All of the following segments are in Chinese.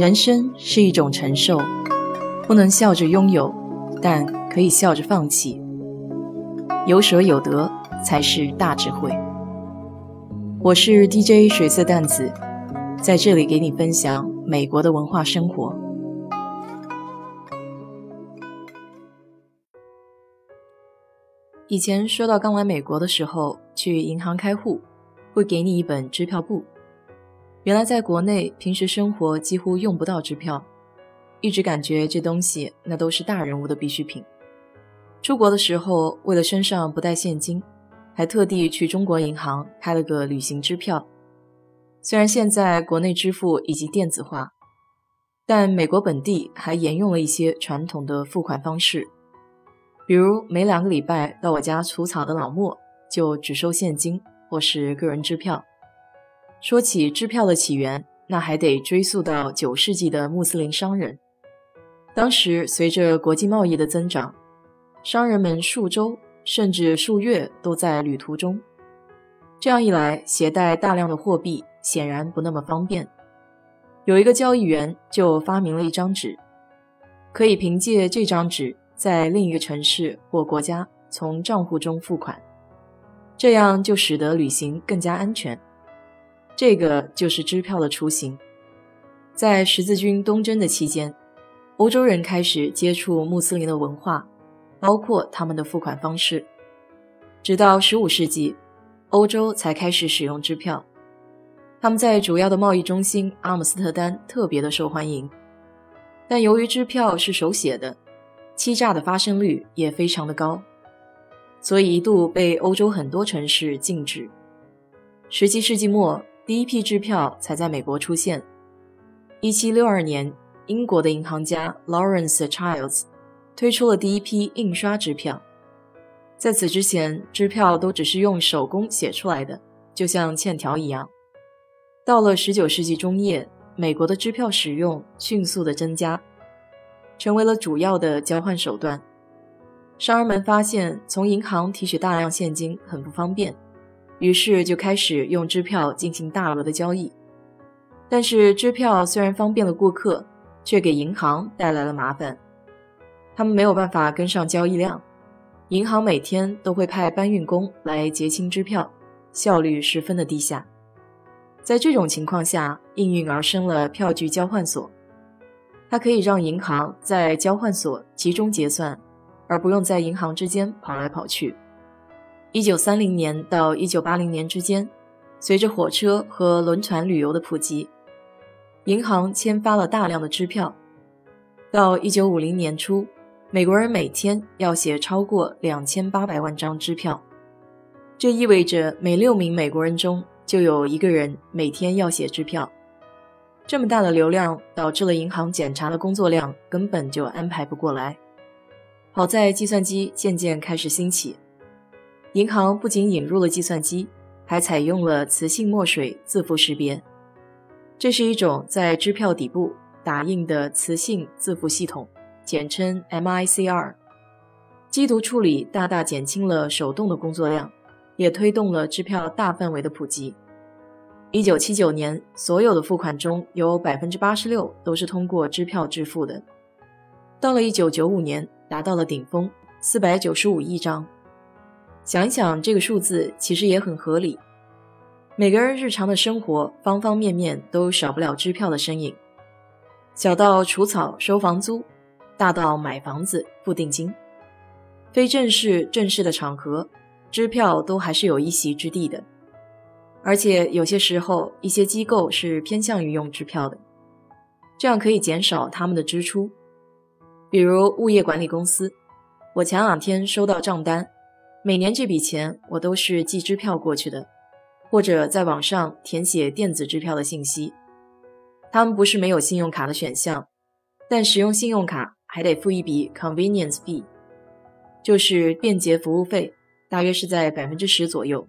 人生是一种承受，不能笑着拥有，但可以笑着放弃。有舍有得才是大智慧。我是 DJ 水色淡子，在这里给你分享美国的文化生活。以前说到刚来美国的时候，去银行开户，会给你一本支票簿。原来在国内，平时生活几乎用不到支票，一直感觉这东西那都是大人物的必需品。出国的时候，为了身上不带现金，还特地去中国银行开了个旅行支票。虽然现在国内支付已经电子化，但美国本地还沿用了一些传统的付款方式，比如每两个礼拜到我家除草的老莫就只收现金或是个人支票。说起支票的起源，那还得追溯到九世纪的穆斯林商人。当时随着国际贸易的增长，商人们数周甚至数月都在旅途中，这样一来，携带大量的货币显然不那么方便。有一个交易员就发明了一张纸，可以凭借这张纸在另一个城市或国家从账户中付款，这样就使得旅行更加安全。这个就是支票的雏形。在十字军东征的期间，欧洲人开始接触穆斯林的文化，包括他们的付款方式。直到十五世纪，欧洲才开始使用支票。他们在主要的贸易中心阿姆斯特丹特别的受欢迎。但由于支票是手写的，欺诈的发生率也非常的高，所以一度被欧洲很多城市禁止。十七世纪末。第一批支票才在美国出现。一七六二年，英国的银行家 Lawrence Childs 推出了第一批印刷支票。在此之前，支票都只是用手工写出来的，就像欠条一样。到了十九世纪中叶，美国的支票使用迅速的增加，成为了主要的交换手段。商人们发现，从银行提取大量现金很不方便。于是就开始用支票进行大额的交易，但是支票虽然方便了顾客，却给银行带来了麻烦。他们没有办法跟上交易量，银行每天都会派搬运工来结清支票，效率十分的低下。在这种情况下，应运而生了票据交换所，它可以让银行在交换所集中结算，而不用在银行之间跑来跑去。一九三零年到一九八零年之间，随着火车和轮船旅游的普及，银行签发了大量的支票。到一九五零年初，美国人每天要写超过两千八百万张支票，这意味着每六名美国人中就有一个人每天要写支票。这么大的流量导致了银行检查的工作量根本就安排不过来。好在计算机渐渐开始兴起。银行不仅引入了计算机，还采用了磁性墨水字符识别。这是一种在支票底部打印的磁性字符系统，简称 MICR。机读处理大大减轻了手动的工作量，也推动了支票大范围的普及。一九七九年，所有的付款中有百分之八十六都是通过支票支付的。到了一九九五年，达到了顶峰，四百九十五亿张。想一想，这个数字其实也很合理。每个人日常的生活方方面面都少不了支票的身影，小到除草收房租，大到买房子付定金，非正式、正式的场合，支票都还是有一席之地的。而且有些时候，一些机构是偏向于用支票的，这样可以减少他们的支出。比如物业管理公司，我前两天收到账单。每年这笔钱我都是寄支票过去的，或者在网上填写电子支票的信息。他们不是没有信用卡的选项，但使用信用卡还得付一笔 convenience fee，就是便捷服务费，大约是在百分之十左右。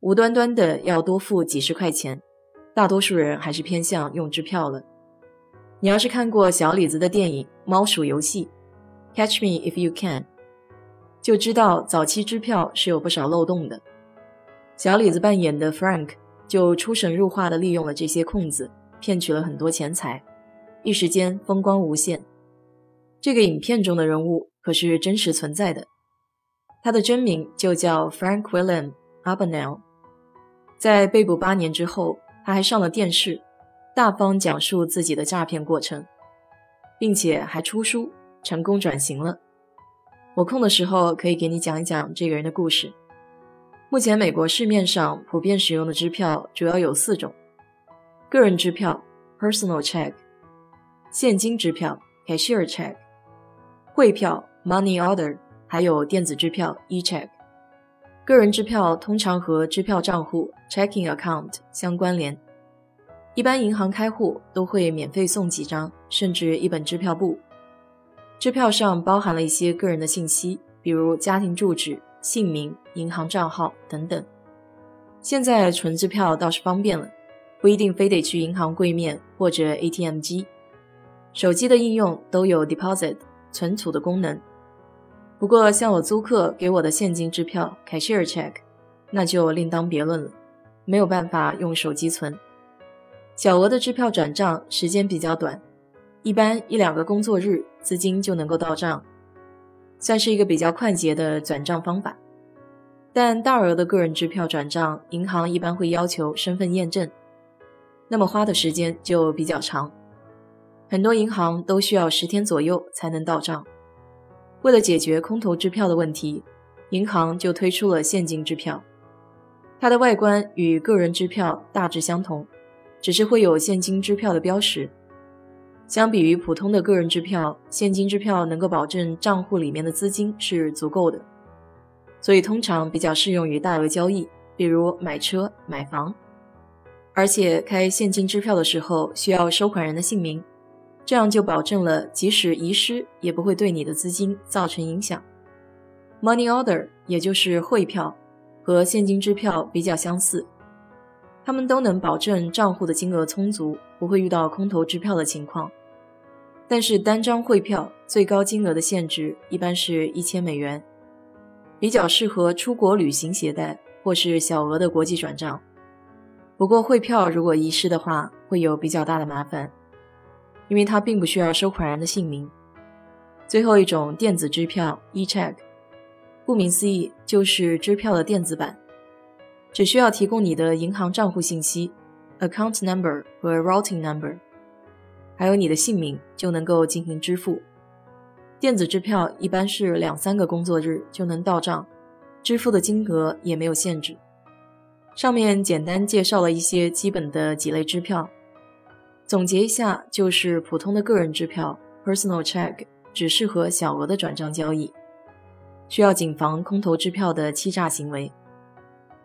无端端的要多付几十块钱，大多数人还是偏向用支票了。你要是看过小李子的电影《猫鼠游戏》，Catch Me If You Can。就知道早期支票是有不少漏洞的。小李子扮演的 Frank 就出神入化地利用了这些空子，骗取了很多钱财。一时间风光无限。这个影片中的人物可是真实存在的，他的真名就叫 Frank William Abagnale。在被捕八年之后，他还上了电视，大方讲述自己的诈骗过程，并且还出书，成功转型了。有空的时候可以给你讲一讲这个人的故事。目前美国市面上普遍使用的支票主要有四种：个人支票 （personal check）、现金支票 （cashier check）、汇票 （money order） 还有电子支票 （e-check）。个人支票通常和支票账户 （checking account） 相关联，一般银行开户都会免费送几张，甚至一本支票簿。支票上包含了一些个人的信息，比如家庭住址、姓名、银行账号等等。现在存支票倒是方便了，不一定非得去银行柜面或者 ATM 机，手机的应用都有 deposit 存储的功能。不过像我租客给我的现金支票 cashier check，那就另当别论了，没有办法用手机存。小额的支票转账时间比较短。一般一两个工作日，资金就能够到账，算是一个比较快捷的转账方法。但大额的个人支票转账，银行一般会要求身份验证，那么花的时间就比较长，很多银行都需要十天左右才能到账。为了解决空头支票的问题，银行就推出了现金支票，它的外观与个人支票大致相同，只是会有现金支票的标识。相比于普通的个人支票，现金支票能够保证账户里面的资金是足够的，所以通常比较适用于大额交易，比如买车、买房。而且开现金支票的时候需要收款人的姓名，这样就保证了即使遗失也不会对你的资金造成影响。Money order 也就是汇票，和现金支票比较相似，他们都能保证账户的金额充足，不会遇到空头支票的情况。但是单张汇票最高金额的限制一般是一千美元，比较适合出国旅行携带或是小额的国际转账。不过汇票如果遗失的话，会有比较大的麻烦，因为它并不需要收款人的姓名。最后一种电子支票 e-check，顾名思义就是支票的电子版，只需要提供你的银行账户信息 （account number 和 routing number）。还有你的姓名就能够进行支付。电子支票一般是两三个工作日就能到账，支付的金额也没有限制。上面简单介绍了一些基本的几类支票，总结一下就是普通的个人支票 （personal check） 只适合小额的转账交易，需要谨防空头支票的欺诈行为；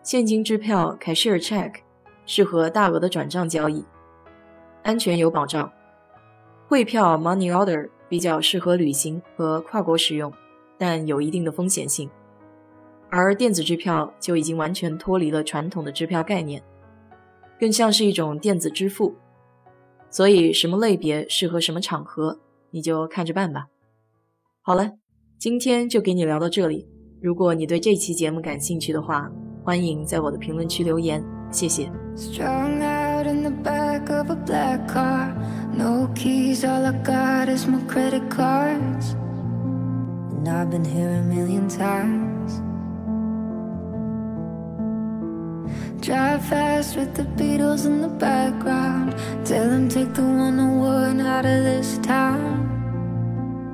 现金支票 （cashier check） 适合大额的转账交易，安全有保障。汇票 （money order） 比较适合旅行和跨国使用，但有一定的风险性。而电子支票就已经完全脱离了传统的支票概念，更像是一种电子支付。所以，什么类别适合什么场合，你就看着办吧。好了，今天就给你聊到这里。如果你对这期节目感兴趣的话，欢迎在我的评论区留言，谢谢。No keys, all I got is my credit cards. And I've been here a million times. Drive fast with the Beatles in the background. Tell them take the 101 out of this town.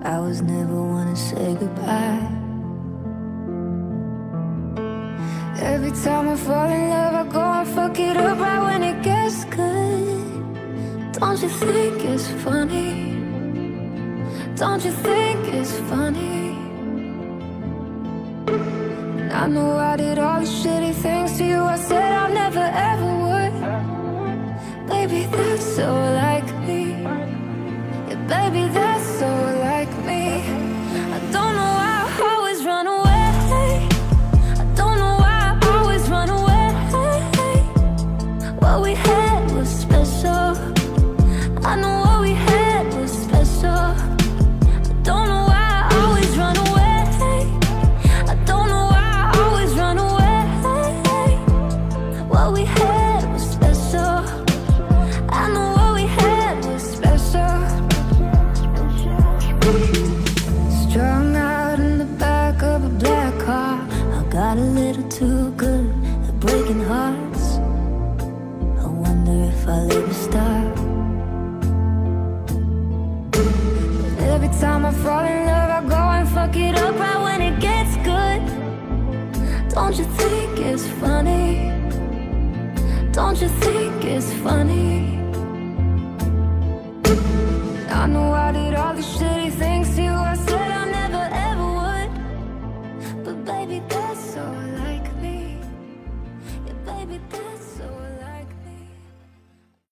I was never one to say goodbye. Every time I fall in love, I go and fuck it up Don't you think it's funny? Don't you think it's funny? I know I did all the shitty things to you. I said I never ever would. Baby, that's so like me. Yeah, baby, that's so like me. I'll ever start. Every time I fall in love, I go and fuck it up right when it gets good. Don't you think it's funny? Don't you think it's funny? I know I did all the shitty things you.